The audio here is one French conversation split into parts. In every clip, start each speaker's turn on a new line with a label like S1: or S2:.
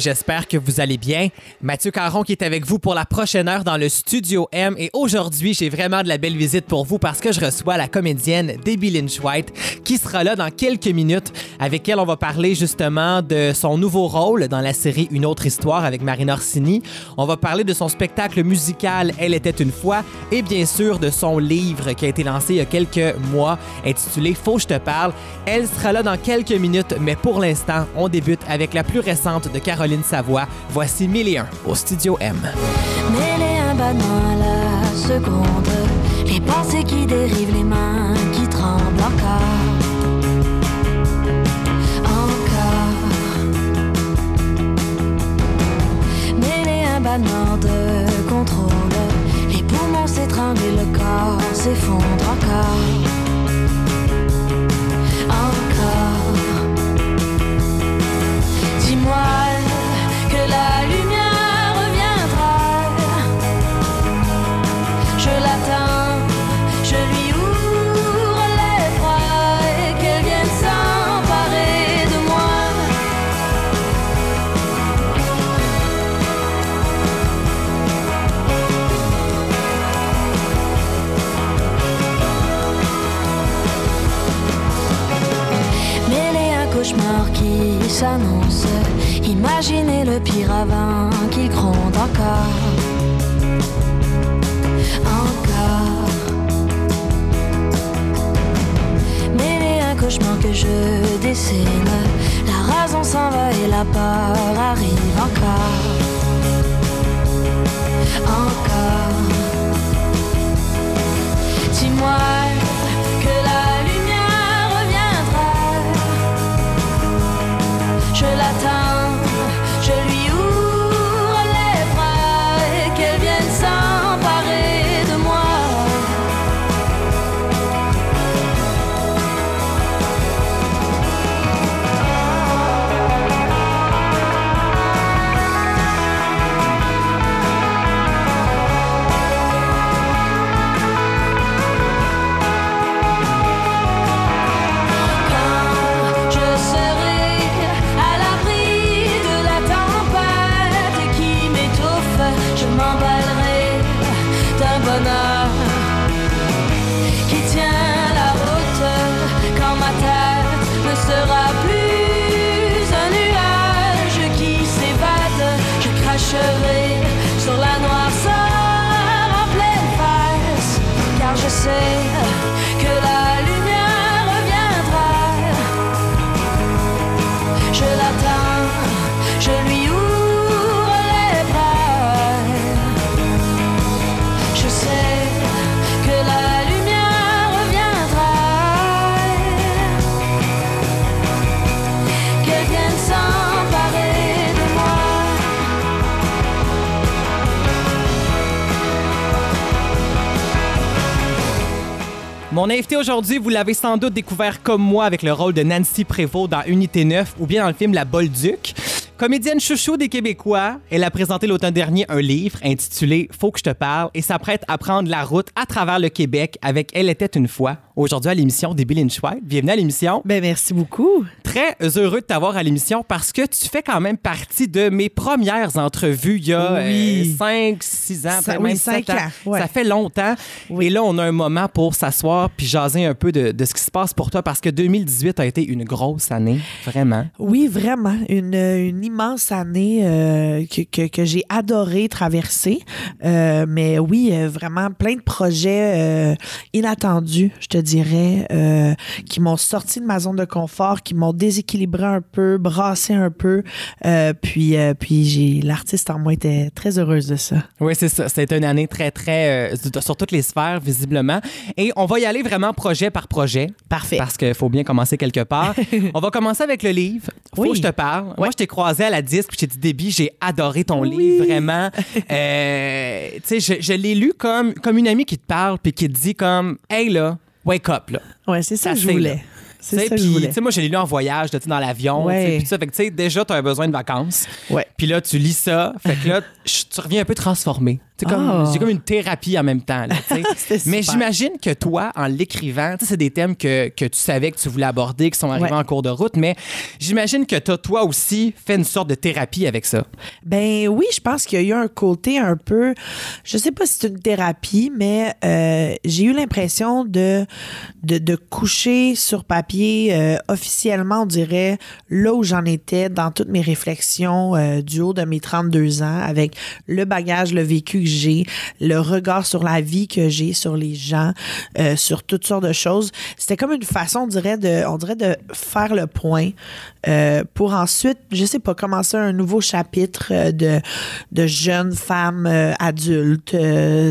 S1: j'espère que vous allez bien. Mathieu Caron qui est avec vous pour la prochaine heure dans le Studio M et aujourd'hui j'ai vraiment de la belle visite pour vous parce que je reçois la comédienne Debbie Lynch White qui sera là dans quelques minutes avec elle on va parler justement de son nouveau rôle dans la série Une autre histoire avec Marina Orsini. On va parler de son spectacle musical Elle était une fois et bien sûr de son livre qui a été lancé il y a quelques mois intitulé Faut que je te parle. Elle sera là dans quelques minutes mais pour l'instant on débute avec la plus récente de Caroline Savoie. Voici 1001 au Studio M.
S2: Mêler un à la seconde, les pensées qui dérivent, les mains qui tremblent encore. Encore. Mêler un banal de contrôle, les poumons s'étranglent et le corps s'effondre encore. Encore. Dis-moi cauchemar qui s'annonce. Imaginez le pire avant qu'il gronde encore. Encore. Mêler un cauchemar que je dessine. La raison s'en va et la peur arrive encore. Encore. Dis-moi
S1: Mon invité aujourd'hui, vous l'avez sans doute découvert comme moi avec le rôle de Nancy Prévost dans Unité 9 ou bien dans le film La Bolduc. Comédienne chouchou des Québécois, elle a présenté l'automne dernier un livre intitulé Faut que je te parle et s'apprête à prendre la route à travers le Québec avec Elle était une fois. Aujourd'hui à l'émission des Bill White. Bienvenue à l'émission.
S3: Ben merci beaucoup.
S1: Très heureux de t'avoir à l'émission parce que tu fais quand même partie de mes premières entrevues il y a
S3: Oui.
S1: 5, 6 ans,
S3: Ça-
S1: même
S3: cinq
S1: 7 ans.
S3: ouais.
S1: Ça fait longtemps.
S3: Oui.
S1: Et là, on a un moment pour s'asseoir puis jaser un peu de, de ce qui se passe pour toi parce que 2018 a été une grosse année, vraiment.
S3: Oui, vraiment. Une, une immense année euh, que, que, que j'ai adoré traverser. Euh, mais oui, euh, vraiment plein de projets euh, inattendus, je te dirais, euh, qui m'ont sorti de ma zone de confort, qui m'ont déséquilibré un peu, brassé un peu. Euh, puis euh, puis j'ai l'artiste en moi était très heureuse de ça.
S1: Oui, c'est ça. C'était une année très, très. sur toutes les sphères, visiblement. Et on va y aller vraiment projet par projet.
S3: Parfait.
S1: Parce qu'il faut bien commencer quelque part. on va commencer avec le livre. Faut
S3: Oui.
S1: que je te parle. Moi, je t'ai croisé à la disque, puis je t'ai dit, Déby, j'ai adoré ton
S3: Oui.
S1: livre, vraiment. Tu sais, je, je l'ai lu comme, comme une amie qui te parle, puis qui te dit comme, hey là, wake up, là.
S3: Ouais, c'est ça que je
S1: là.
S3: voulais. C'est ça
S1: puis,
S3: voulais.
S1: tu sais, moi, je l'ai lu en voyage, là, dans l'avion.
S3: Ouais.
S1: puis ça, fait que, tu sais, déjà, tu as besoin de vacances. Puis là, tu lis ça. Fait que là, tu reviens un peu transformé. C'est comme,
S3: Ah.
S1: j'ai comme une thérapie en même temps. là, Mais j'imagine que toi, en l'écrivant, c'est des thèmes que, que tu savais que tu voulais aborder, qui sont arrivés
S3: Ouais.
S1: en cours de route, mais j'imagine que t'as toi aussi fait une sorte de thérapie avec ça.
S3: Ben oui, je pense qu'il y a eu un côté un peu, je sais pas si c'est une thérapie, mais euh, j'ai eu l'impression de, de, de coucher sur papier euh, officiellement, on dirait, là où j'en étais dans toutes mes réflexions euh, du haut de mes 32 ans, avec le bagage, le vécu j'ai, le regard sur la vie que j'ai, sur les gens, euh, sur toutes sortes de choses. C'était comme une façon, on dirait, de, on dirait de faire le point euh, pour ensuite, je sais pas, commencer un nouveau chapitre euh, de, de jeunes femmes euh, adultes,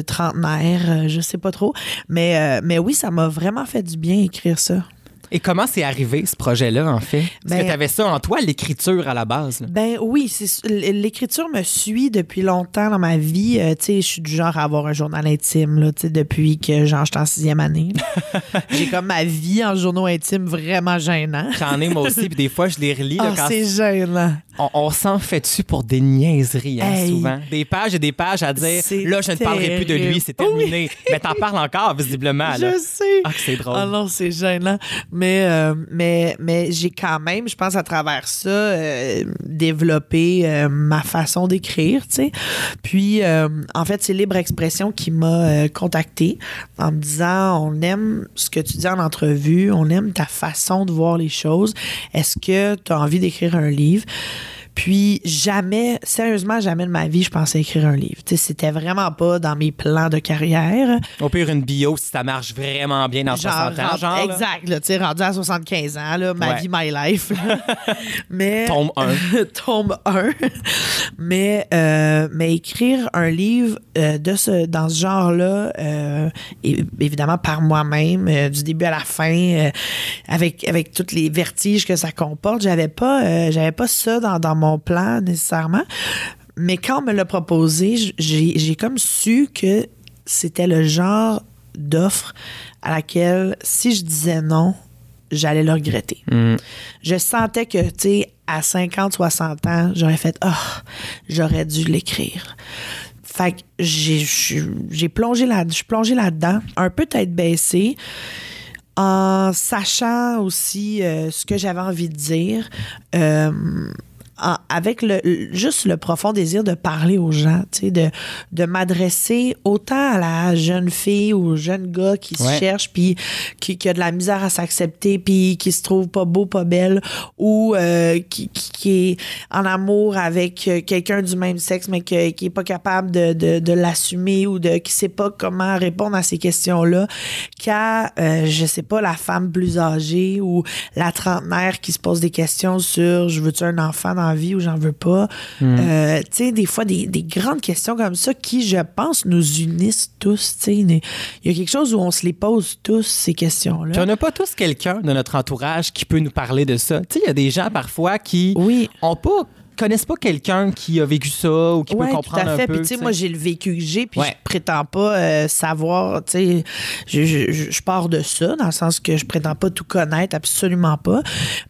S3: trentenaires, je sais pas trop. Mais, mais oui, ça m'a vraiment fait du bien écrire ça.
S1: Et comment c'est arrivé, ce projet-là, en fait? Parce
S3: Ben-
S1: que t'avais ça en toi, l'écriture à la base. là.
S3: Ben oui, l'écriture me suit depuis longtemps dans ma vie. Euh, tu sais, je suis du genre à avoir un journal intime là, tu sais, depuis que genre j'étais en sixième année. J'ai comme ma vie en journaux intimes vraiment gênant.
S1: J'en ai moi aussi, puis des fois, je les relis. là, quand
S3: c'est gênant.
S1: on on s'en fait dessus pour des niaiseries, hein,
S3: Hey.
S1: souvent? Des pages et des pages à dire là, je ne parlerai plus de lui, c'est terminé. Mais t'en parles encore, visiblement. Là.
S3: Je sais.
S1: Ah, que c'est drôle.
S3: Ah non, c'est gênant. Mais, euh, mais, mais j'ai quand même, je pense, à travers ça, euh, développé euh, ma façon d'écrire, tu sais. Puis, en fait, c'est Libre Expression qui m'a contacté en me disant on aime ce que tu dis en entrevue, on aime ta façon de voir les choses. Est-ce que tu as envie d'écrire un livre? Puis jamais, sérieusement, jamais de ma vie, je pensais écrire un livre. C'était vraiment pas dans mes plans de carrière.
S1: Au pire, une bio, si ça marche vraiment bien dans 60 ans,
S3: rendu-
S1: genre. là.
S3: exact, là, tu sais, rendu à 75 ans, là, ma
S1: Ouais.
S3: vie, my life. mais
S1: Tombe un.
S3: tombe 1. mais, euh, mais écrire un livre euh, de ce, dans ce genre-là, euh, évidemment par moi-même, du début à la fin, avec, avec tous les vertiges que ça comporte, j'avais pas, j'avais pas ça dans, dans mon plan nécessairement. Mais quand on me l'a proposé, j'ai comme su que c'était le genre d'offre à laquelle, si je disais non, j'allais le regretter.
S1: Mm.
S3: Je sentais que, tu sais, à 50, 60 ans, j'aurais fait, oh, j'aurais dû l'écrire. Fait que j'ai- plongé là, je suis plongée là-dedans, un peu tête baissée, en sachant aussi euh, ce que j'avais envie de dire. euh, en- avec le, juste le profond désir de parler aux gens, tu sais, de, de m'adresser autant à la jeune fille ou au jeune gars qui se cherche, puis qui, qui a de la misère à s'accepter, puis qui se trouve pas beau, pas belle, ou euh, qui, qui, qui est en amour avec euh, quelqu'un du même sexe, mais que- qui est pas capable de, de, de l'assumer ou de qui sait pas comment répondre à ces questions-là, qu'à, euh, je sais pas, la femme plus âgée ou la trentenaire qui se pose des questions sur je veux-tu un enfant dans la vie ou j'en veux pas. Euh, tu sais, des fois, des, des grandes questions comme ça qui, je pense, nous unissent tous. Tu sais, il y a quelque chose où on se les pose tous, ces questions-là.
S1: Puis on n'a pas tous quelqu'un de notre entourage qui peut nous parler de ça. Tu sais, il y a des gens parfois qui
S3: Oui.
S1: ont pas connaissent pas quelqu'un qui a vécu ça ou qui
S3: Ouais,
S1: peut
S3: tout
S1: comprendre
S3: à fait.
S1: un peu.
S3: Puis, tu sais, moi, j'ai le vécu que j'ai, puis
S1: Ouais.
S3: je prétends pas euh, savoir, tu sais, je, je, je- je pars de ça, dans le sens que je prétends pas tout connaître, absolument pas.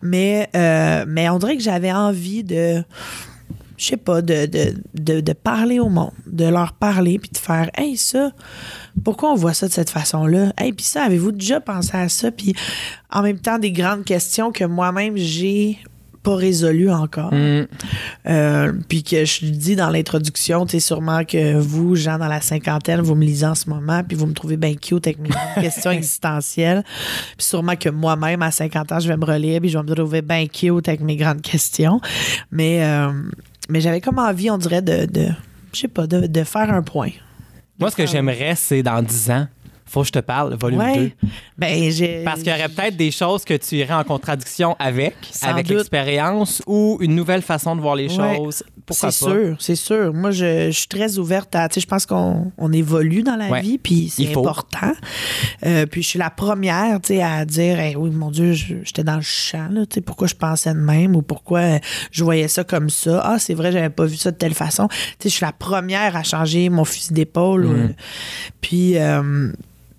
S3: Mais, euh, mais on dirait que j'avais envie de, je sais pas, de, de, de, de parler au monde, de leur parler, puis de faire, hey, ça, pourquoi on voit ça de cette façon-là? Hey, puis ça, avez-vous déjà pensé à ça? Puis en même temps, des grandes questions que moi-même, j'ai pas résolues encore.
S1: Mm.
S3: Euh, puis que je dis dans l'introduction, tu sais, sûrement que vous, gens dans la cinquantaine, vous me lisez en ce moment, puis vous me trouvez bien cute avec mes grandes questions existentielles. Puis sûrement que moi-même, à 50 ans, je vais me relire, puis je vais me trouver bien cute avec mes grandes questions. Mais, euh, mais j'avais comme envie, on dirait, de, de je sais pas, de, de faire un point.
S1: Moi, ce que j'aimerais, c'est dans 10 ans, faut que je te parle, volume 2.
S3: Ouais. Ben, j'ai.
S1: Parce qu'il y aurait peut-être des choses que tu irais en contradiction avec,
S3: Sans
S1: avec
S3: doute.
S1: l'expérience ou une nouvelle façon de voir les
S3: Ouais.
S1: choses. Pourquoi
S3: C'est
S1: pas?
S3: sûr, c'est sûr. Moi, je, je suis très ouverte à. Tu sais, je pense qu'on on évolue dans la
S1: Ouais.
S3: vie, puis c'est
S1: Il
S3: important. Euh, puis je suis la première, tu sais, à dire, Hey, oui, mon Dieu, j'étais dans le champ, là. Tu sais, pourquoi je pensais de même ou pourquoi je voyais ça comme ça? Ah, c'est vrai, j'avais pas vu ça de telle façon. Tu sais, je suis la première à changer mon fusil d'épaule.
S1: Mm.
S3: Puis. euh,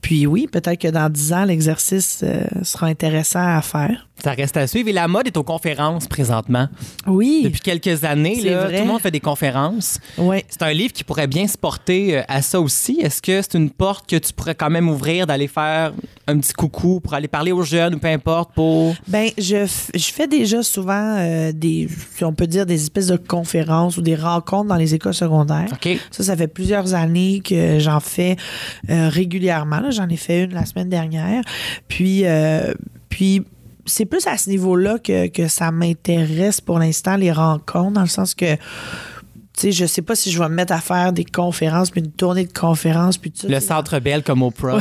S3: puis oui, peut-être que dans 10 ans, l'exercice euh, sera intéressant à faire.
S1: Ça reste à suivre. Et la mode est aux conférences présentement.
S3: Oui.
S1: Depuis quelques années, là, tout le monde fait des conférences.
S3: Ouais.
S1: C'est un livre qui pourrait bien se porter euh, à ça aussi. Est-ce que c'est une porte que tu pourrais quand même ouvrir, d'aller faire un petit coucou pour aller parler aux jeunes ou peu importe pour.
S3: Ben, je, je fais déjà souvent euh, des, on peut dire, des espèces de conférences ou des rencontres dans les écoles secondaires.
S1: OK.
S3: Ça, ça fait plusieurs années que j'en fais euh, régulièrement. J'en ai fait une la semaine dernière. Puis, euh, puis c'est plus à ce niveau-là que, que ça m'intéresse pour l'instant, les rencontres, dans le sens que. Tu sais, je sais pas si je vais me mettre à faire des conférences, puis une tournée de conférences, puis tout ça.
S1: Le centre belle comme Oprah.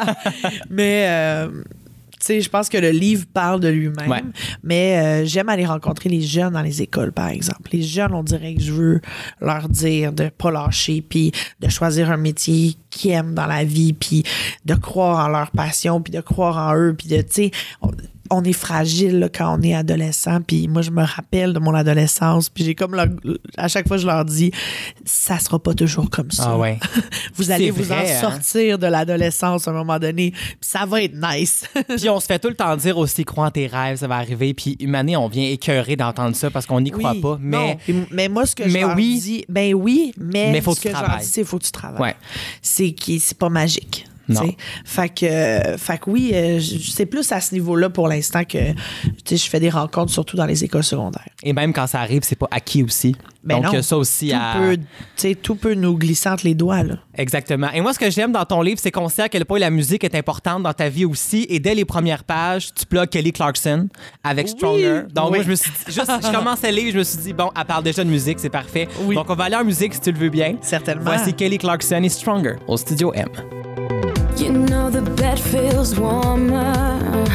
S3: Mais, euh, tu sais, je pense que le livre parle de lui-même.
S1: Ouais.
S3: Mais euh, j'aime aller rencontrer les jeunes dans les écoles, par exemple. Les jeunes, on dirait que je veux leur dire de pas lâcher, puis de choisir un métier qu'ils aiment dans la vie, puis de croire en leur passion, puis de croire en eux, puis de, tu sais, on, est fragile là, quand on est adolescent, puis moi, je me rappelle de mon adolescence, puis j'ai comme, leur- à chaque fois, je leur dis, ça sera pas toujours comme ça.
S1: Ah ouais.
S3: Vous allez vous
S1: vrai,
S3: en
S1: hein?
S3: sortir de l'adolescence à un moment donné, puis ça va être nice.
S1: Puis on se fait tout le temps dire aussi, crois en tes rêves, ça va arriver. Puis une année, on vient écœurer d'entendre ça parce qu'on n'y croit
S3: Oui,
S1: pas. Mais
S3: non. Mais moi, ce que
S1: mais
S3: je leur
S1: oui.
S3: dis, ben oui, mais,
S1: Mais faut
S3: ce
S1: que tu
S3: que je leur
S1: travailles.
S3: dis, c'est faut que tu travailles.
S1: Ouais.
S3: C'est qui, c'est pas magique.
S1: Non.
S3: Fait que, euh, fait que oui, euh, c'est plus à ce niveau-là pour l'instant que tu sais, je fais des rencontres, surtout dans les écoles secondaires.
S1: et même quand ça arrive, c'est pas acquis aussi.
S3: Ben
S1: Donc
S3: non.
S1: ça aussi
S3: Tout,
S1: à.
S3: peut, tu sais, tout peut nous glisser entre les doigts. Là.
S1: Exactement. Et moi, ce que j'aime dans ton livre, c'est qu'on sait à quel point la musique est importante dans ta vie aussi. Et dès les premières pages, tu plugues Kelly Clarkson avec
S3: Oui.
S1: Stronger. Donc,
S3: Oui.
S1: moi, je me suis dit, juste, je commence le livre, je me suis dit, bon, elle parle déjà de musique, c'est parfait.
S3: Oui.
S1: Donc, on va aller en musique si tu le veux bien.
S3: Certainement.
S1: Voici Kelly Clarkson et Stronger au Studio M.
S2: You know the bed feels warmer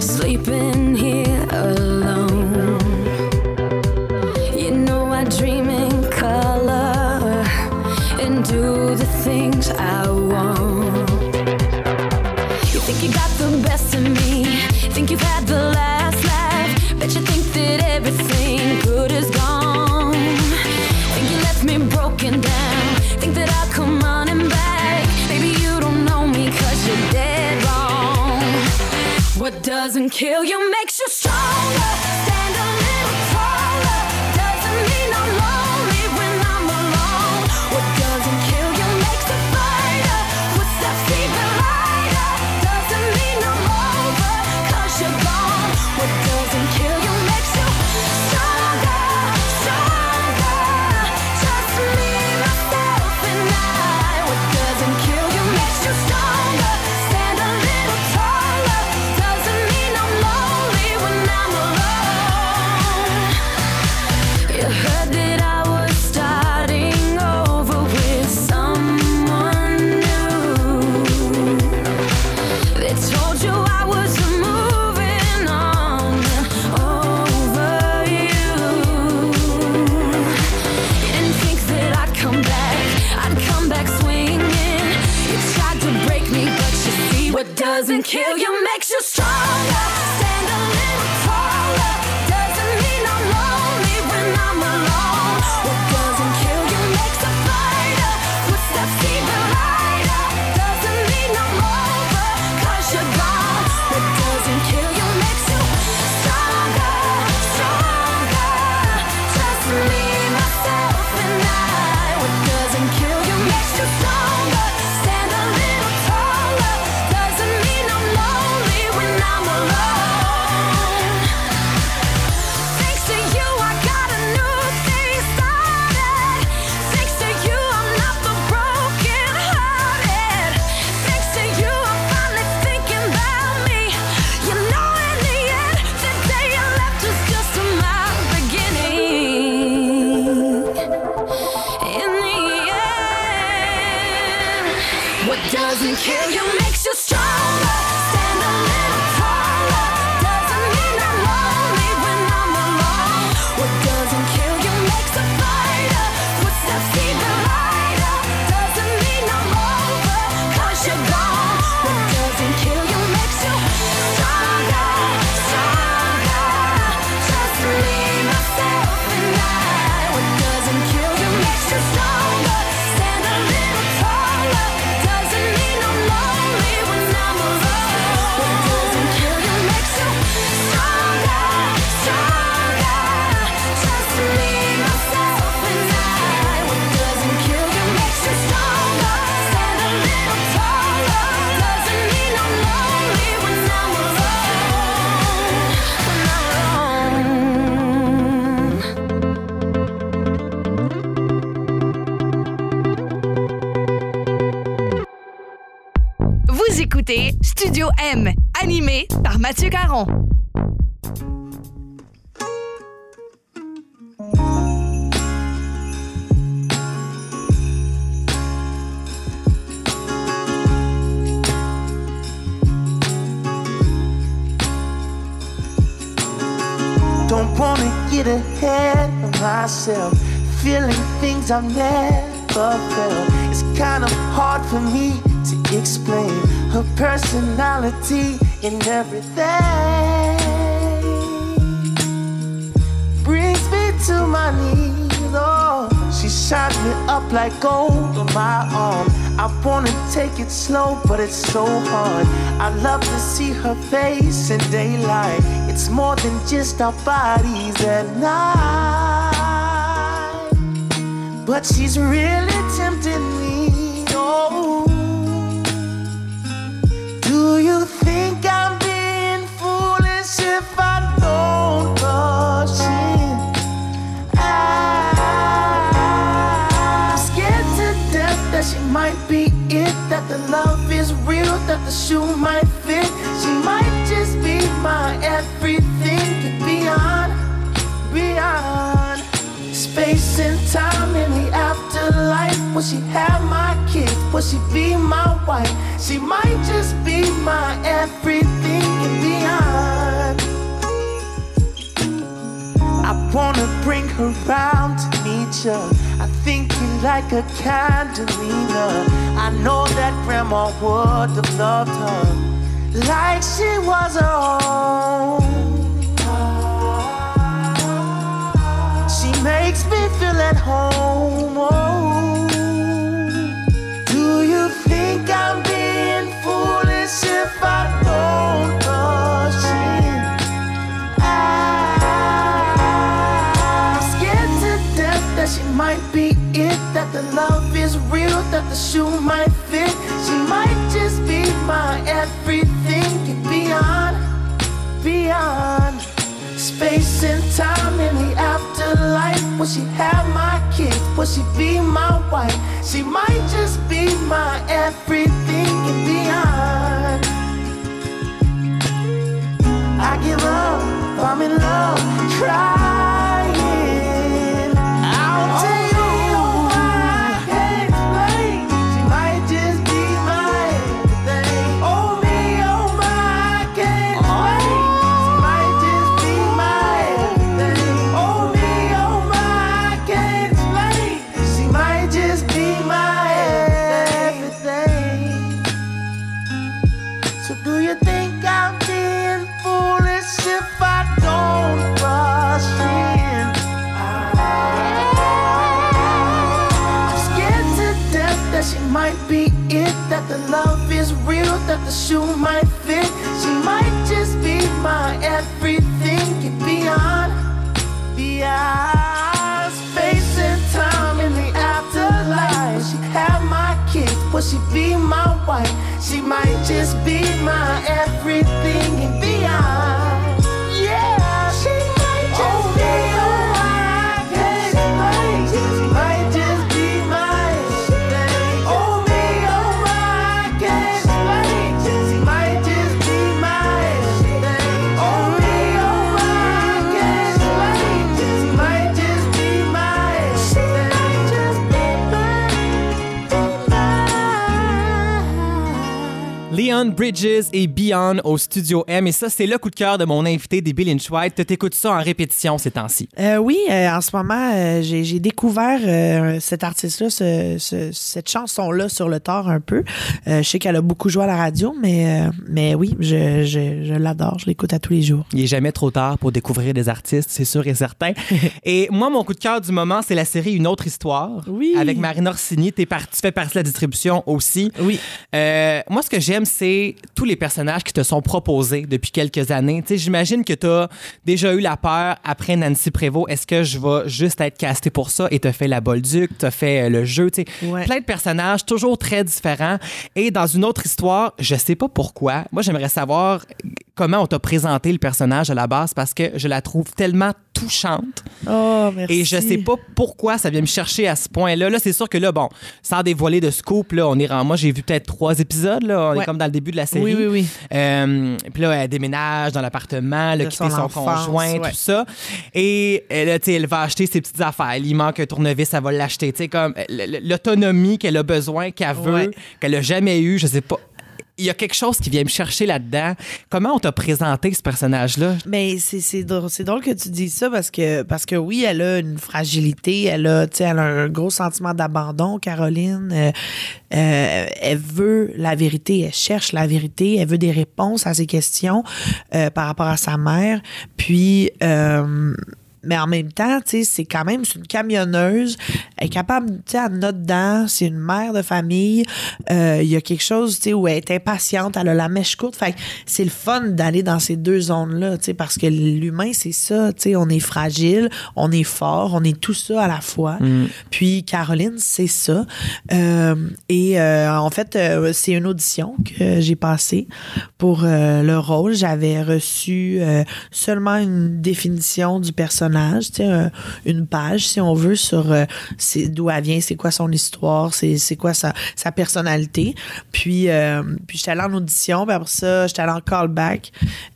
S2: sleeping here alone. You know I dream in color and do the things can kill you.
S4: Mathieu Caron.
S5: Don't wanna get ahead of myself, feeling things I've never felt. It's kind of hard for me to explain her personality and everything. Brings me to my knees. Oh, she shines me up like gold on my arm. I wanna take it slow, but it's so hard. I love to see her face in daylight. It's more than just our bodies at night. But she's really tempting real, that the shoe might fit. She might just be my everything beyond, beyond space and time in the afterlife. Will she have my kids? Will she be my wife? She might just be my everything and beyond. I wanna bring her round to meet you. Like a Candelina. I know that grandma would have loved her like she was her own. Shoe might fit. She might just be my everything and beyond, beyond space and time in the afterlife. Will she have my kids? Will she be my wife? She might just be my everything and beyond. I give up, I'm in love, crying. The shoe might fit. She might just be my everything and beyond, beyond space and time in the afterlife. Will she have my kids? Will she be my wife? She might
S1: Bridges et Beyond au Studio M. Et ça, c'est le coup de cœur de mon invité des Bill Lynch White. Tu t'écoutes ça en répétition ces temps-ci.
S3: Euh, oui, euh, en ce moment, euh, j'ai j'ai découvert euh, cet artiste-là, ce- ce- cette chanson-là sur le tard un peu. Euh, je sais qu'elle a beaucoup joué à la radio, mais, mais oui, je, je, je l'adore. Je l'écoute à tous les jours.
S1: Il est jamais trop tard pour découvrir des artistes, c'est sûr et certain. et moi, mon coup de cœur du moment, c'est la série Une autre histoire.
S3: Oui.
S1: Avec Marine Orsini. Tu fais partie de la distribution aussi.
S3: Oui.
S1: Moi, ce que j'aime, c'est tous les personnages qui te sont proposés depuis quelques années. J'imagine que tu as déjà eu la peur après Nancy Prévost. Est-ce que je vais juste être casté pour ça? Et t'as fait la Bolduc, t'as fait euh, le jeu.
S3: Ouais.
S1: plein de personnages toujours très différents. Et dans une autre histoire, je sais pas pourquoi. Moi, j'aimerais savoir comment on t'a présenté le personnage à la base parce que je la trouve tellement touchante.
S3: Oh, merci.
S1: Et je sais pas pourquoi ça vient me chercher à ce point-là. Là, c'est sûr que là, bon, sans dévoiler de scoop, là, on est en- moi j'ai vu peut-être trois épisodes. Là, on est comme dans le début de la série.
S3: Oui, oui, oui.
S1: Euh, puis là, elle déménage dans l'appartement, quitter
S3: son enfance,
S1: conjoint,
S3: ouais.
S1: tout ça. Et euh, là, tu sais, elle va acheter ses petites affaires. Il manque un tournevis, elle va l'acheter. Tu sais, comme euh, l'autonomie qu'elle a besoin, qu'elle veut,
S3: Ouais.
S1: qu'elle a jamais eu, je sais pas. Il y a quelque chose qui vient me chercher là-dedans. Comment on t'a présenté ce personnage-là?
S3: Mais c'est drôle, drôle que tu dises ça parce que parce que oui, elle a une fragilité, elle a elle a un gros sentiment d'abandon, Caroline. Euh, euh, elle veut la vérité, elle cherche la vérité, elle veut des réponses à ses questions euh, par rapport à sa mère. Puis mais en même temps, tu sais, c'est quand même une camionneuse. Elle est capable, tu sais, elle dedans. C'est une mère de famille. Euh, Il y a quelque chose, tu sais, où elle est impatiente. Elle a la mèche courte. Fait c'est le fun d'aller dans ces deux zones-là, tu sais, parce que l'humain, c'est ça, tu sais. On est fragile, on est fort, on est tout ça à la fois. Puis Caroline, c'est ça. Euh, et euh, en fait, c'est une audition que j'ai passée pour le rôle. J'avais reçu seulement une définition du personnage, une page, si on veut, sur euh, d'où elle vient, c'est quoi son histoire, c'est quoi sa, sa personnalité. Puis, euh, puis j'étais allée en audition, puis après ça, j'étais allée en callback.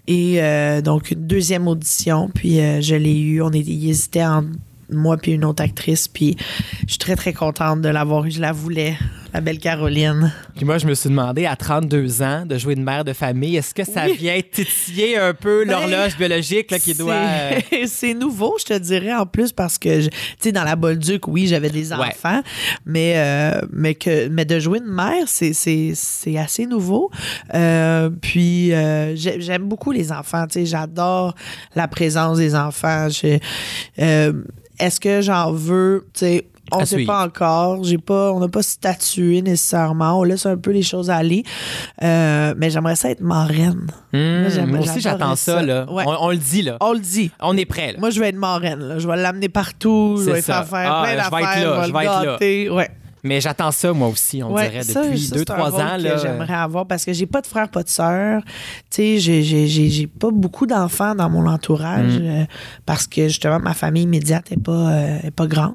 S3: Et euh, donc, une deuxième audition, puis je l'ai eu. On il hésitait entre moi puis une autre actrice, puis je suis très, très contente de l'avoir eu. Je la voulais, la belle Caroline.
S1: Puis moi, je me suis demandé, à 32 ans, de jouer une mère de famille, est-ce que ça
S3: Oui.
S1: vient titiller un peu
S3: Ben,
S1: l'horloge biologique là, qui doit... euh,
S3: c'est nouveau, je te dirais, en plus, parce que, tu sais, dans la Bolduc, oui, j'avais des
S1: Ouais.
S3: enfants, mais, euh, mais, que, mais de jouer une mère, c'est- assez nouveau. Euh, puis, euh, j'ai- j'aime beaucoup les enfants, tu sais, j'adore la présence des enfants. Je- euh, Est-ce que j'en veux, tu sais, on ne sait
S1: suivre.
S3: pas encore. J'ai pas, on n'a pas statué nécessairement. On laisse un peu les choses aller. Euh, mais j'aimerais ça être marraine.
S1: Hmm,
S3: Moi,
S1: aussi, j'attends ça.
S3: ça.
S1: là.
S3: Ouais.
S1: On, on le dit, là.
S3: On le dit.
S1: On est prêt, là.
S3: Moi, je vais être marraine. là. Je vais l'amener partout. Je vais
S1: ça.
S3: faire faire
S1: Ah,
S3: plein
S1: je vais être
S3: d'affaires.
S1: là,
S3: Je
S1: je
S3: vais
S1: être là.
S3: Ouais.
S1: Mais j'attends ça, moi aussi, on
S3: Ouais,
S1: dirait,
S3: ça,
S1: depuis
S3: ça, c'est un
S1: 2-3
S3: rôle
S1: ans. Là.
S3: J'aimerais avoir parce que j'ai pas de frère, pas de sœur. Tu sais, j'ai- pas beaucoup d'enfants dans mon entourage
S1: Mm.
S3: euh, parce que justement, ma famille immédiate est pas, euh, est pas grande.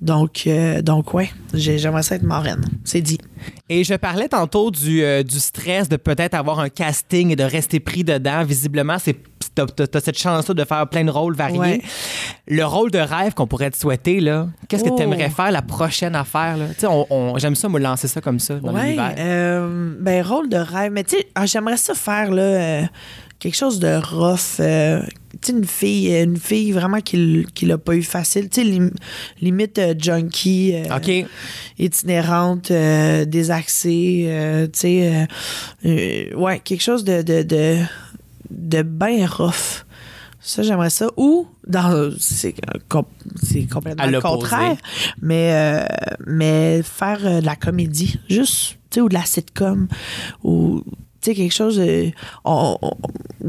S3: Donc, euh, donc ouais, j'ai- j'aimerais ça être marraine. C'est dit.
S1: Et je parlais tantôt du, euh, du stress de peut-être avoir un casting et de rester pris dedans. Visiblement, c'est t'as, t'as cette chance-là de faire plein de rôles variés.
S3: Ouais.
S1: Le rôle de rêve qu'on pourrait te souhaiter, là, qu'est-ce que
S3: Oh.
S1: tu aimerais faire la prochaine affaire? Là? On, on- j'aime ça, me lancer ça comme ça dans
S3: Ouais,
S1: l'univers.
S3: euh, ben rôle de rêve. Mais tu sais, ah, j'aimerais ça faire là, euh, quelque chose de rough. euh, tu une fille, une fille vraiment qui, qui l'a pas eu facile. Tu sais, lim- limite junkie. itinérante, désaxée, tu sais, ouais, quelque chose de, de, de, de bien rough. Ça, j'aimerais ça. Ou, dans, c'est, com- c'est complètement le contraire, mais, euh, mais faire euh, de la comédie, juste, tu sais, ou de la sitcom, ou, tu sais, quelque chose on-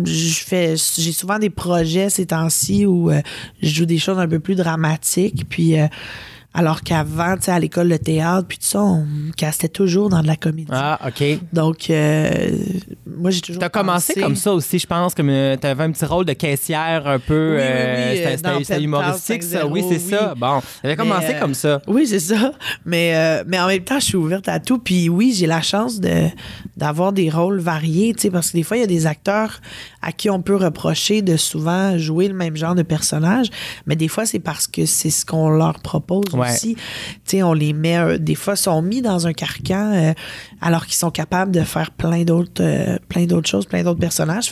S3: je fais, j'ai souvent des projets ces temps-ci où euh, je joue des choses un peu plus dramatiques, puis euh, alors qu'avant, tu sais, à l'école de théâtre, puis tout ça, on me castait toujours dans de la comédie.
S1: Ah, OK.
S3: Donc, euh, moi, j'ai toujours
S1: T'as commencé
S3: pensé-
S1: comme ça aussi, je pense, comme euh, t'avais un petit rôle de caissière un peu.
S3: Oui, oui, oui,
S1: euh, c'était-
S3: euh,
S1: c'était humoristique, ça. Oui,
S3: 5-0,
S1: c'est ça. Bon, t'avais commencé
S3: euh,
S1: comme ça.
S3: Oui, c'est ça. Mais, euh, mais en même temps, je suis ouverte à tout. Puis oui, j'ai la chance de, d'avoir des rôles variés, tu sais, parce que des fois, il y a des acteurs à qui on peut reprocher de souvent jouer le même genre de personnage. Mais des fois, c'est parce que c'est ce qu'on leur propose
S1: Ouais.
S3: On les met, euh, des fois, sont mis dans un carcan euh, alors qu'ils sont capables de faire plein d'autres, euh, choses, plein d'autres personnages.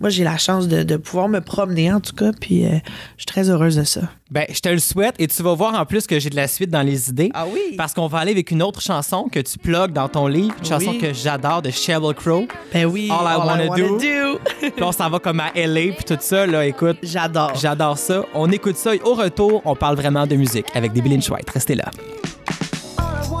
S3: Moi, j'ai la chance de, de pouvoir me promener, en tout cas. Puis euh, je suis très heureuse de ça.
S1: Ben, je te le souhaite et tu vas voir en plus que j'ai de la suite dans les idées.
S3: Ah oui?
S1: Parce qu'on va aller avec une autre chanson que tu plugues dans ton livre, une chanson
S3: Oui.
S1: que j'adore de Sheryl Crow.
S3: Ben oui.
S1: All I Wanna Do.
S3: do.
S1: Puis on s'en va comme à LA puis tout ça là, écoute.
S3: J'adore.
S1: J'adore ça. On écoute ça et au retour, on parle vraiment de musique avec des Billy White. Restez là.
S2: All I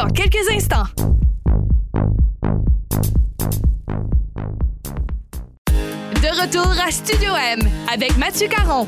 S2: dans quelques instants. De retour à Studio M avec Mathieu Caron.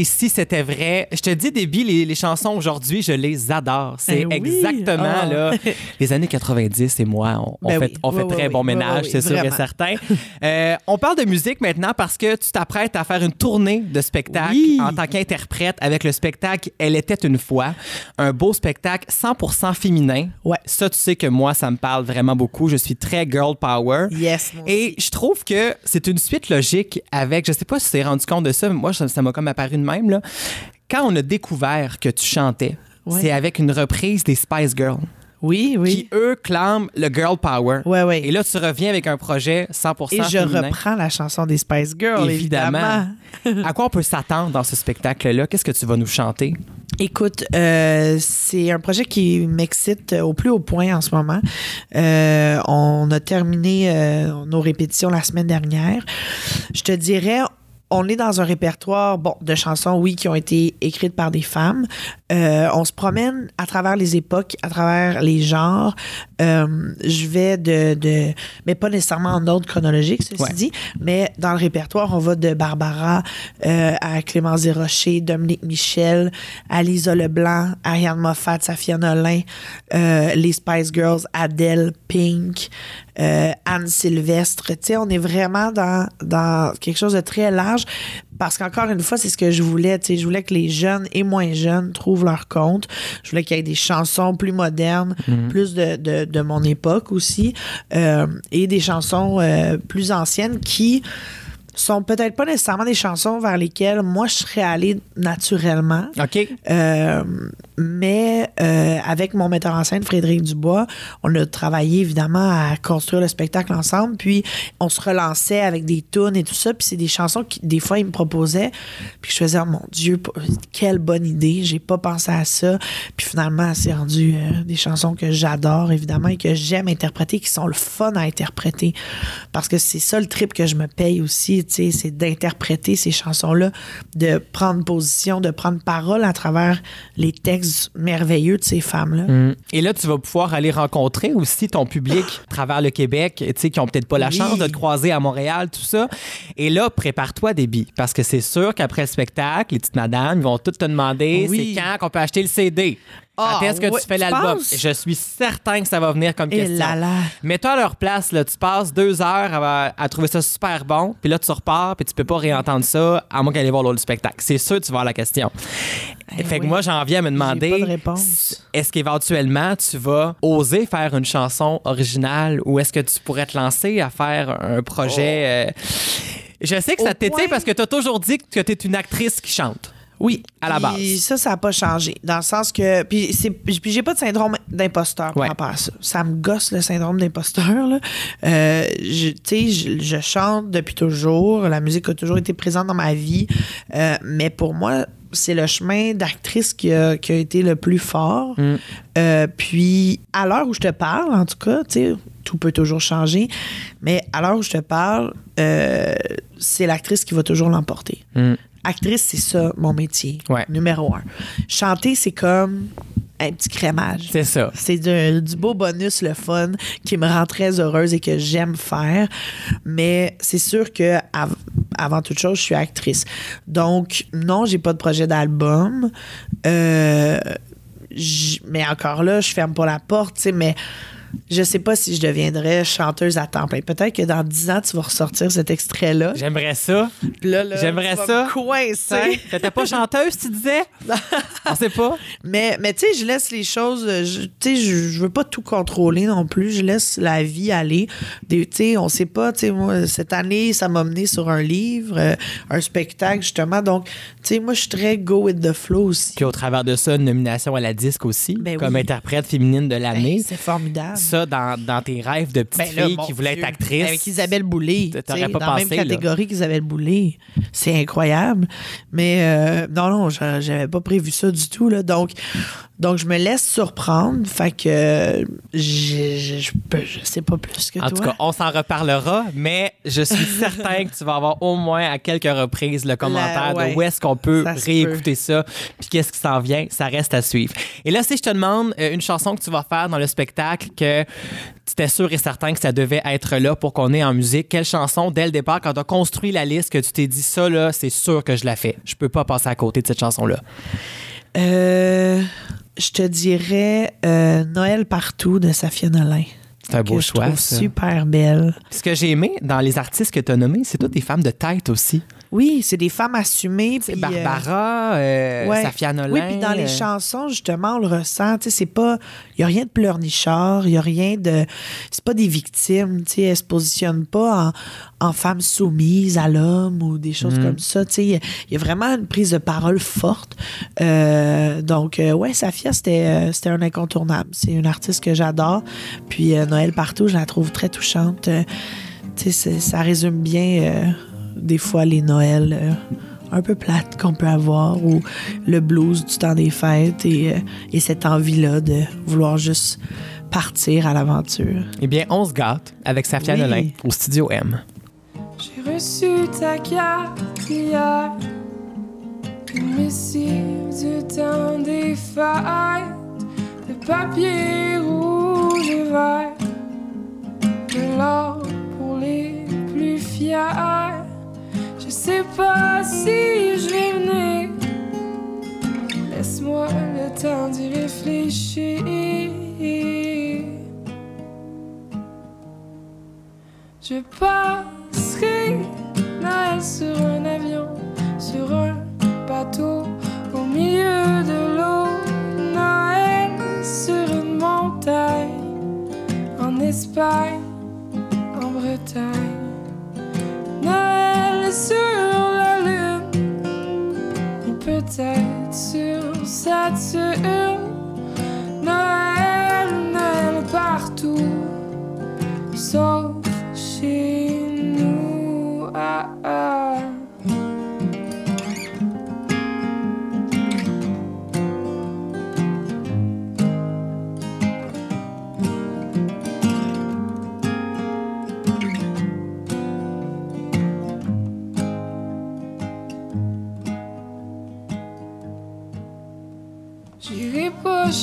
S6: Et si c'était vrai,
S1: je te dis Déby, les, les chansons aujourd'hui, je les adore. C'est
S3: Eh oui.
S1: exactement
S3: Ah.
S1: là les années 90 et moi, on, on
S3: Ben
S1: fait,
S3: oui.
S1: on fait
S3: Oui,
S1: très bon ménage, c'est sûr et certain. Euh, on parle de musique maintenant parce que tu t'apprêtes à faire une tournée de spectacle en tant qu'interprète avec le spectacle Elle était une fois, un beau spectacle 100% féminin.
S3: Ouais.
S1: Ça, tu sais que moi, ça me parle vraiment beaucoup. Je suis très girl power.
S3: Yes,
S1: Et je trouve que c'est une suite logique avec, je sais pas si tu t'es rendu compte de ça, mais moi, ça m'a comme apparu de même. Là. Quand on a découvert que tu chantais,
S3: Ouais.
S1: c'est avec une reprise des Spice Girls,
S3: Oui, oui.
S1: qui eux clament le girl power.
S3: Ouais, ouais.
S1: Et là, tu reviens avec un projet 100%
S3: Et je
S1: féminin.
S3: reprends la chanson des Spice Girls, évidemment.
S1: à quoi on peut s'attendre dans ce spectacle-là? Qu'est-ce que tu vas nous chanter?
S3: Écoute, euh, c'est un projet qui m'excite au plus haut point en ce moment. Euh, on a terminé euh, nos répétitions la semaine dernière. Je te dirais, on est dans un répertoire bon de chansons, oui, qui ont été écrites par des femmes. Euh, on se promène à travers les époques, à travers les genres. Euh, je vais de, de, mais pas nécessairement en ordre chronologique, ceci
S1: Ouais.
S3: dit, mais dans le répertoire, on va de Barbara euh, à Clémence Desrochers, Dominique Michel, à Lisa Leblanc, Ariane Moffat, Safia Nolin, euh, les Spice Girls, Adele, Pink, euh, Anne Sylvestre. Tu sais, on est vraiment dans, dans quelque chose de très large parce qu'encore une fois, c'est ce que je voulais. Tu sais, je voulais que les jeunes et moins jeunes trouvent leur compte. Je voulais qu'il y ait des chansons plus modernes, plus de, de, de mon époque aussi, euh, et des chansons euh, plus anciennes qui sont peut-être pas nécessairement des chansons vers lesquelles moi je serais allée naturellement.
S1: OK.
S3: Euh, mais euh, avec mon metteur en scène, Frédéric Dubois, on a travaillé évidemment à construire le spectacle ensemble. Puis on se relançait avec des tunes et tout ça. Puis c'est des chansons qui, des fois, il me proposait. Puis je faisais, oh mon Dieu, quelle bonne idée. J'ai pas pensé à ça. Puis finalement, c'est rendu euh, des chansons que j'adore, évidemment, et que j'aime interpréter, qui sont le fun à interpréter. Parce que c'est ça le trip que je me paye aussi, c'est d'interpréter ces chansons-là, de prendre position, de prendre parole à travers les textes merveilleux de ces femmes-là.
S1: Mm. Et là, tu vas pouvoir aller rencontrer aussi ton public à travers le Québec, tu sais, qui ont peut-être pas la
S3: Oui.
S1: chance de te croiser à Montréal, tout ça. Et là, prépare-toi, Déby, parce que c'est sûr qu'après le spectacle, les petites madames, ils vont toutes te demander
S3: Oui.
S1: c'est quand qu'on peut acheter le CD.
S3: Ah,
S1: quand est-ce que tu fais l'album? Je suis certain que ça va venir comme
S3: Et
S1: question.
S3: là là.
S1: Mets-toi à leur place, là, tu passes deux heures à, à trouver ça super bon, puis là, tu repars, puis tu peux pas réentendre ça à moins qu'aller voir l'autre spectacle. C'est sûr que tu vas avoir la question.
S3: Eh
S1: fait que moi, j'en viens à me demander est-ce qu'éventuellement, tu vas oser faire une chanson originale ou est-ce que tu pourrais te lancer à faire un projet. euh, Je sais que ça t'étire parce que tu as toujours dit que tu es une actrice qui chante.
S3: Oui,
S1: À la
S3: Puis
S1: base.
S3: ça, ça n'a pas changé. Dans le sens que. Puis, c'est, puis j'ai pas de syndrome d'imposteur par
S1: Ouais.
S3: rapport à ça. Ça me gosse le syndrome d'imposteur. Là. Euh, je- tu sais, je, je chante depuis toujours. La musique a toujours été présente dans ma vie. Euh, mais pour moi, c'est le chemin d'actrice qui a, qui a été le plus fort. Euh, puis, à l'heure où je te parle, en tout cas, tu sais, tout peut toujours changer. Mais à l'heure où je te parle, euh, c'est l'actrice qui va toujours l'emporter. Actrice, c'est ça, mon métier.
S1: Ouais.
S3: Numéro un. Chanter, c'est comme un petit crémage.
S1: C'est ça.
S3: C'est du, du beau bonus, le fun, qui me rend très heureuse et que j'aime faire. Mais c'est sûr que av- avant toute chose, je suis actrice. Donc, non, j'ai pas de projet d'album. Euh, mais encore là, je ferme pas la porte, tu sais, mais je sais pas si je deviendrais chanteuse à temps plein. Peut-être que dans 10 ans, tu vas ressortir cet extrait-là.
S1: J'aimerais ça.
S3: Là, là,
S1: J'aimerais ça.
S3: me coincer.
S1: Hein? T'étais pas chanteuse, tu disais? On sait pas.
S3: Mais, mais tu sais, je laisse les choses. euh, Tu sais, je, je veux pas tout contrôler non plus. Je laisse la vie aller. Tu sais, on sait pas. Tu sais, moi, cette année, ça m'a mené sur un livre, euh, un spectacle, justement. Donc, tu sais, moi, je suis très go with the flow aussi.
S1: Puis au travers de ça, une nomination à la disque aussi,
S3: Ben
S1: comme
S3: oui.
S1: interprète féminine de
S3: Ben,
S1: l'année.
S3: c'est formidable.
S1: Ça, dans, dans tes rêves de petite
S3: Ben là,
S1: fille qui voulait
S3: Dieu.
S1: être actrice.
S3: Avec Isabelle Boulay.
S1: T'aurais pas
S3: dans la même
S1: pensé, là.
S3: catégorie qu'Isabelle Boulay. C'est incroyable. Mais euh, non, non, j'a- j'avais pas prévu ça du tout. Là. Donc, donc, je me laisse surprendre. Fait que je, je, sais pas plus que
S1: En
S3: toi.
S1: tout cas, on s'en reparlera, mais je suis certain que tu vas avoir au moins à quelques reprises le commentaire
S3: ouais.
S1: de où est-ce qu'on peut
S3: Ça
S1: réécouter ça, puis qu'est-ce qui s'en vient, ça reste à suivre. Et là, si je te demande euh, une chanson que tu vas faire dans le spectacle que tu étais sûr et certain que ça devait être là pour qu'on ait en musique, quelle chanson, dès le départ, quand tu as construit la liste, que tu t'es dit ça, là, c'est sûr que je la fais. Je peux pas passer à côté de cette chanson-là.
S3: Euh, je te dirais euh, Noël partout de Safia Nolin.
S1: C'est un beau
S3: que je
S1: choix.
S3: trouve
S1: ça.
S3: super belle.
S1: Ce que j'ai aimé dans les artistes que tu as nommés, c'est toutes des femmes de tête aussi.
S3: Oui, c'est des femmes assumées.
S1: C'est
S3: euh,
S1: Barbara, euh,
S3: Ouais.
S1: Safia Nolin.
S3: Oui, puis dans les chansons, justement, on le ressent. Tu sais, c'est pas. Il n'y a rien de pleurnichard, il n'y a rien de. C'est pas des victimes, tu sais. Elles se positionnent pas en, en femmes soumises à l'homme ou des
S1: Mm.
S3: choses comme ça. Tu sais, il y a- il y, a vraiment une prise de parole forte. Euh, donc, euh, ouais, Safia, c'était c'était un incontournable. C'est une artiste que j'adore. Puis, Noël Partout, je la trouve très touchante. Tu sais, ça résume bien. Des fois les Noëls euh, un peu plates qu'on peut avoir ou le blues du temps des fêtes et, euh, et cette envie-là de vouloir juste partir à l'aventure.
S1: Eh bien, on se gâte avec Safia
S3: Oui.
S1: Nolin au Studio M.
S7: J'ai reçu ta carte hier, missive du temps des fêtes, de papier rouge et vert, de l'or pour les plus fiers. Je sais pas si je vais venir, laisse-moi le temps d'y réfléchir. Je passerai Noël sur un avion, sur un bateau, au milieu de l'eau. Noël sur une montagne, en Espagne, en Bretagne sur la lune, peut-être sur Saturne. Noël, Noël partout, sauf chez nous. Ah, ah.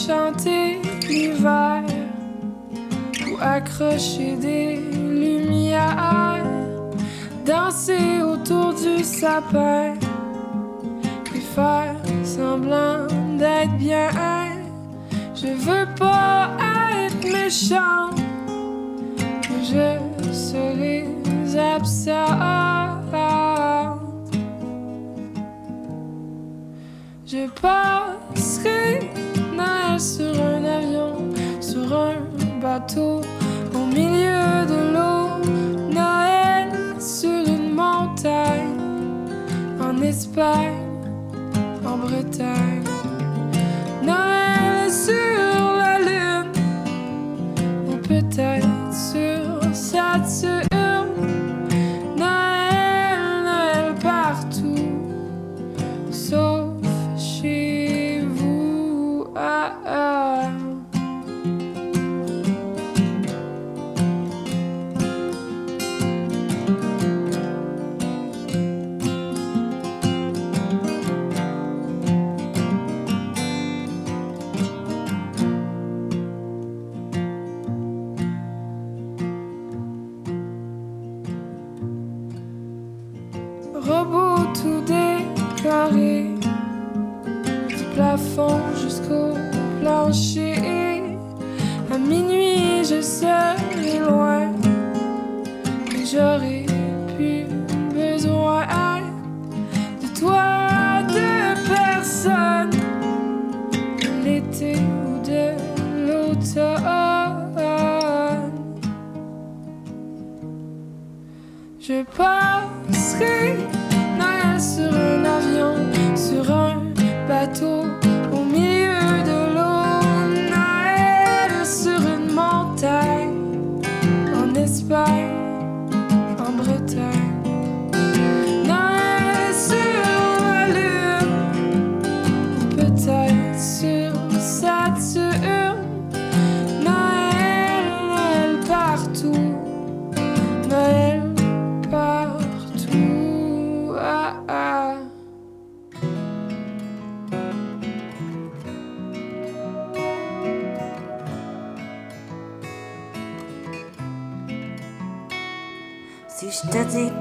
S7: Chanter l'hiver ou accrocher des lumières, danser autour du sapin, puis faire semblant d'être bien. Je veux pas être méchant, je serai absent. Je passerai Sur un avion, sur un bateau, au milieu de l'eau. Noël sur une montagne, en Espagne, en Bretagne. Noël sur la lune, ou peut-être Je passerai Noël sur un avion, sur un bateau,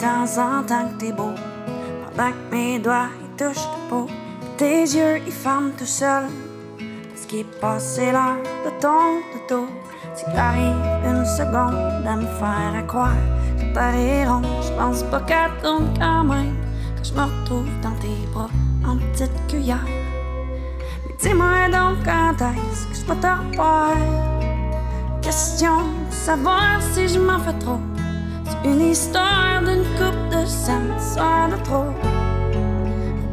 S5: temps en temps que t'es beau, pendant que mes doigts ils touchent ta peau, tes yeux ils ferment tout seuls, parce qu'il est passé l'heure de ton dodo. Si t'arrives une seconde à me faire croire que t'as rond, je pense pas qu'à tourne quand même, quand je me retrouve dans tes bras en petite cuillère. Mais dis-moi donc quand est-ce que je peux te revoir? Question de savoir si je m'en fais trop. C'est une histoire d'une coupe de scènes, soir de trop.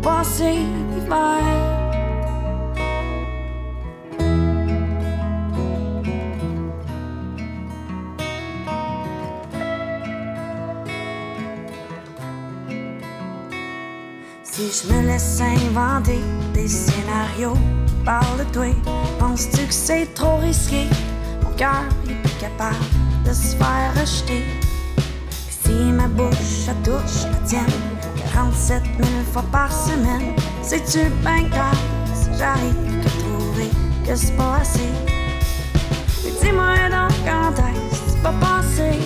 S5: Passer l'hiver. Si je me laisse inventer des scénarios, parle de toi, penses-tu que c'est trop risqué? Mon cœur est plus capable de se faire rejeter. Ma bouche elle touche la tienne 47 000 fois par semaine. C'est-tu bien grave si j'arrive à trouver que c'est pas assez? Mais dis-moi donc quand est-ce vas passer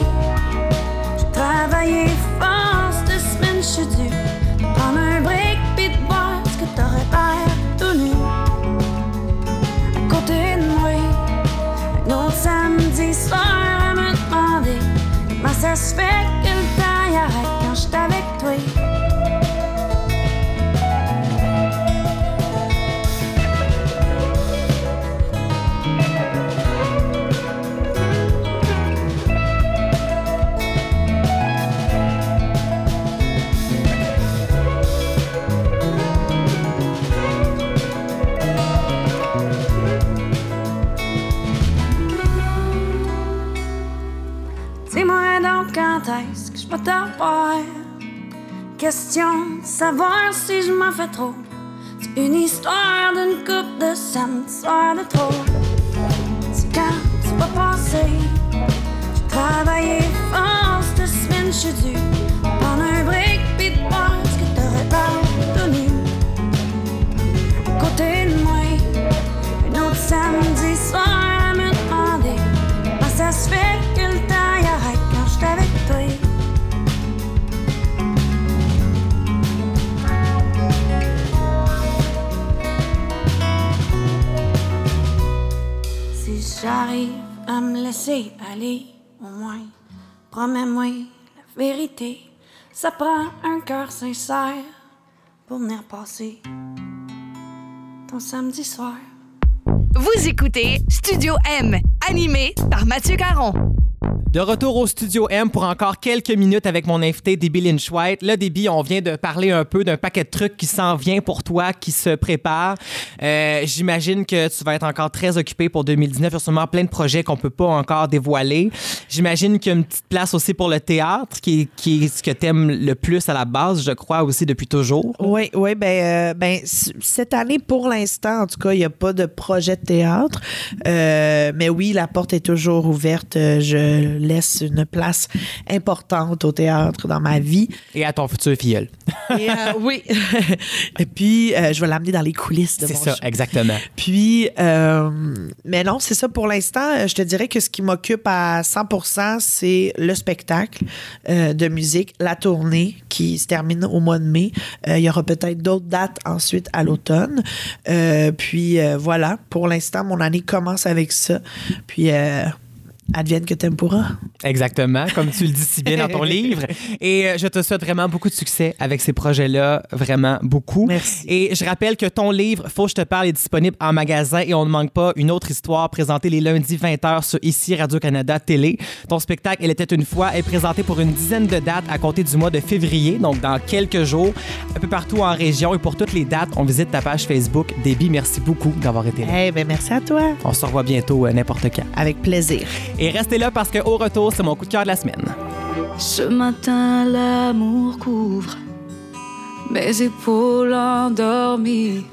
S5: J'ai travaillé fort cette semaine, je suis dû Prendre un break pis de boire ce que t'aurais l'air tout nu. À côté de moi Un autre samedi soir à me demander Comment ça se fait Question savoir si je m'en fais trop. C'est une histoire d'une coupe de samedi soir de trop. C'est quand c'est pas passé. J'ai travaillé fort cette semaine, je suis j'arrive à me laisser aller, au moins, promets-moi la vérité. Ça prend un cœur sincère pour venir passer ton samedi soir.
S4: Vous écoutez Studio M, animé par Mathieu Caron.
S1: De retour au studio M pour encore quelques minutes avec mon invité Debbie Lynch White. Là, Debbie, on vient de parler un peu d'un paquet de trucs qui s'en vient pour toi, qui se prépare. Euh, J'imagine que tu vas être encore très occupé pour 2019. Il y a sûrement plein de projets qu'on peut pas encore dévoiler. J'imagine qu'il y a une petite place aussi pour le théâtre, qui est, ce que tu aimes le plus à la base, je crois, aussi depuis toujours.
S3: Oui, oui, ben, euh, ben cette année, pour l'instant, en tout cas, il n'y a pas de projet de théâtre. Euh, mais oui, la porte est toujours ouverte. Euh, Je laisse une place importante au théâtre dans ma vie.
S1: Et à ton futur filleul.
S3: Et, euh, oui. Et puis, euh, je vais l'amener dans les coulisses de mon
S1: ça,
S3: show.
S1: exactement.
S3: Puis, euh, mais non, c'est ça pour l'instant. Je te dirais que ce qui m'occupe à 100% c'est le spectacle de musique, la tournée qui se termine au mois de mai. Il y aura peut-être d'autres dates ensuite à l'automne. Puis voilà, pour l'instant, mon année commence avec ça. Puis, euh, advienne que tempura.
S1: Exactement, comme tu le dis si bien dans ton livre. Et euh, je te souhaite vraiment beaucoup de succès avec ces projets-là, vraiment beaucoup.
S3: Merci.
S1: Et je rappelle que ton livre, Faut que je te parle, est disponible en magasin et on ne manque pas une autre histoire présentée les lundis 20h sur ici Radio-Canada Télé. Ton spectacle, Elle était une fois, est présenté pour une dizaine de dates à compter du mois de février, donc dans quelques jours, un peu partout en région. Et pour toutes les dates, on visite ta page Facebook. Déby, merci beaucoup d'avoir été là.
S3: Eh ben merci à toi.
S1: On se revoit bientôt, euh, n'importe quand.
S3: Avec plaisir.
S1: Et restez là parce qu'au retour, c'est mon coup de cœur de la semaine.
S2: Ce matin, l'amour couvre mes épaules endormies.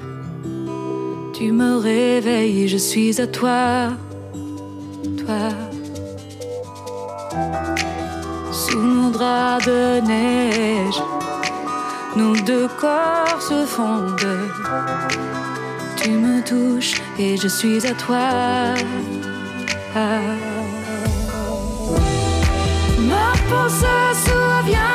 S2: Tu me réveilles, je suis à toi, toi. Sous nos draps de neige, nos deux corps se fondent. Tu me touches et je suis à toi. Ma se souviendra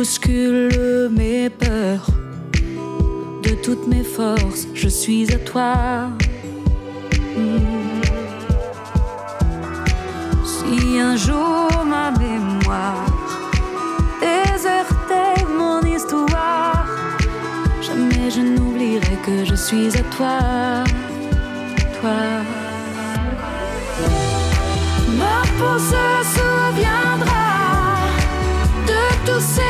S2: bouscule mes peurs. De toutes mes forces, je suis à toi. Hmm. Si un jour ma mémoire désertait mon histoire, jamais je n'oublierai que je suis à toi, toi. Ma peau se souviendra de tous ces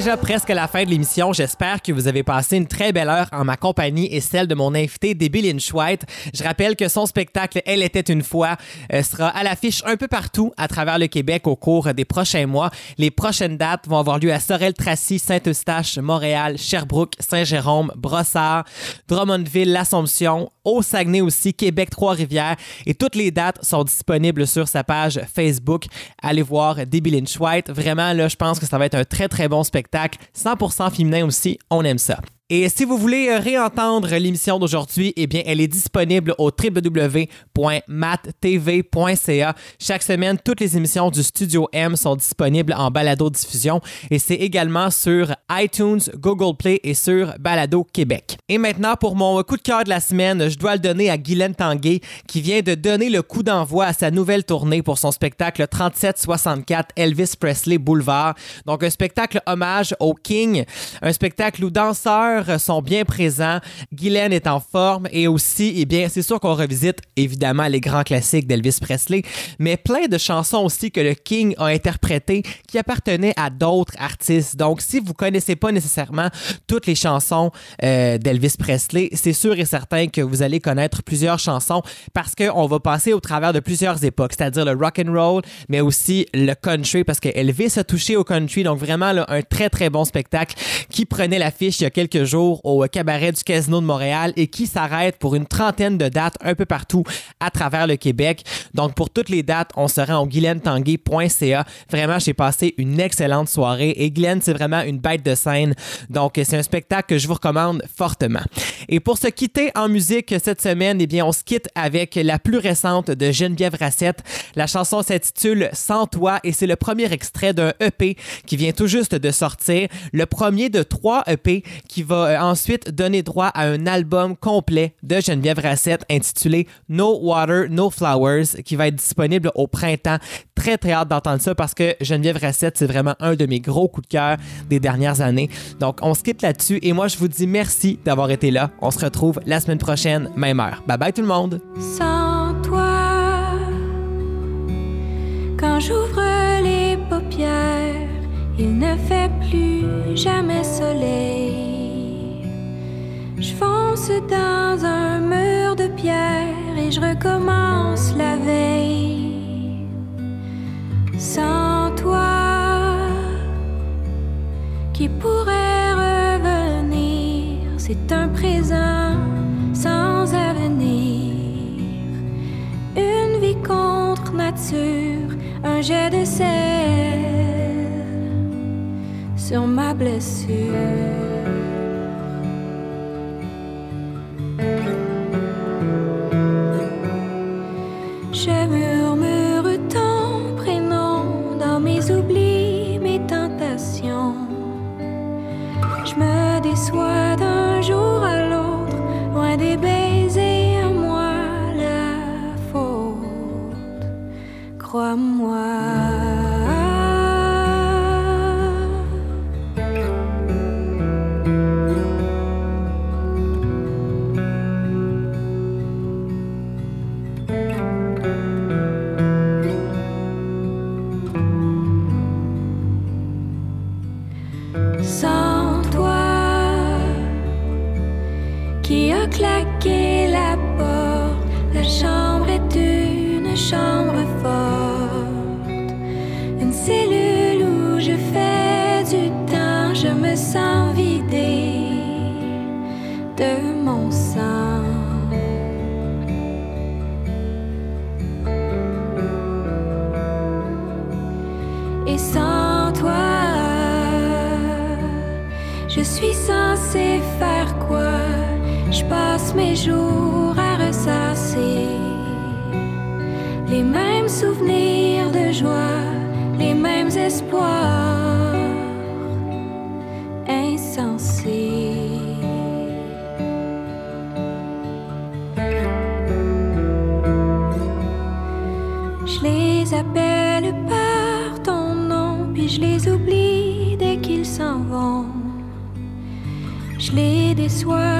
S1: déjà presque la fin de l'émission. J'espère que vous avez passé une très belle heure en ma compagnie et celle de mon invité, Debbie Lynch White. Je rappelle que son spectacle Elle était une fois euh, sera à l'affiche un peu partout à travers le Québec au cours des prochains mois. Les prochaines dates vont avoir lieu à Sorel-Tracy, Saint-Eustache, Montréal, Sherbrooke, Saint-Jérôme, Brossard, Drummondville, l'Assomption, au Saguenay aussi, Québec, Trois-Rivières. Et toutes les dates sont disponibles sur sa page Facebook. Allez voir Debbie Lynch White. Vraiment, là, je pense que ça va être un très, très bon spectacle. 100% féminin aussi. On aime ça. Et si vous voulez euh, réentendre l'émission d'aujourd'hui, eh bien, elle est disponible au www.mattv.ca. Chaque semaine, toutes les émissions du Studio M sont disponibles en balado-diffusion et c'est également sur iTunes, Google Play et sur Balado Québec. Et maintenant, pour mon coup de cœur de la semaine, je dois le donner à Guylaine Tanguay qui vient de donner le coup d'envoi à sa nouvelle tournée pour son spectacle 3764 Elvis Presley Boulevard. Donc, un spectacle hommage au King, un spectacle où danseurs sont bien présents. Guylaine est en forme et aussi, eh bien, c'est sûr qu'on revisite évidemment les grands classiques d'Elvis Presley, mais plein de chansons aussi que le King a interprétées qui appartenaient à d'autres artistes. Donc, si vous connaissez pas nécessairement toutes les chansons euh, d'Elvis Presley, c'est sûr et certain que vous allez connaître plusieurs chansons parce qu'on va passer au travers de plusieurs époques, c'est-à-dire le rock and roll, mais aussi le country parce que Elvis a touché au country. Donc, vraiment, un très, très bon spectacle qui prenait l'affiche il y a quelques jours au cabaret du Casino de Montréal et qui s'arrête pour une trentaine de dates un peu partout à travers le Québec. Donc, pour toutes les dates, on se rend au guylaine-tanguay.ca. Vraiment, j'ai passé une excellente soirée et Guylaine, c'est vraiment une bête de scène. Donc, c'est un spectacle que je vous recommande fortement. Et pour se quitter en musique cette semaine, eh bien, on se quitte avec la plus récente de Geneviève Rassette. La chanson s'intitule Sans toi et c'est le premier extrait d'un EP qui vient tout juste de sortir. Le premier de trois EP qui va euh, ensuite donner droit à un album complet de Geneviève Rassette intitulé No Water, No Flowers qui va être disponible au printemps. Très, très hâte d'entendre ça parce que Geneviève Rassette, c'est vraiment un de mes gros coups de cœur des dernières années. Donc, on se quitte là-dessus et moi, je vous dis merci d'avoir été là. On se retrouve la semaine prochaine, même heure. Bye bye tout le monde!
S2: Sans toi, quand j'ouvre les paupières, il ne fait plus jamais soleil. Je fonce dans un mur de pierre et je recommence la veille. Sans toi, qui pourrait revenir, c'est un présent sans avenir. Une vie contre nature, un jet de sel sur ma blessure. Je murmure ton prénom dans mes oublis, mes tentations. Je me déçois d'un jour à l'autre, loin des baisers à moi la faute. Crois-moi. Je les oublie dès qu'ils s'en vont. Je les déçois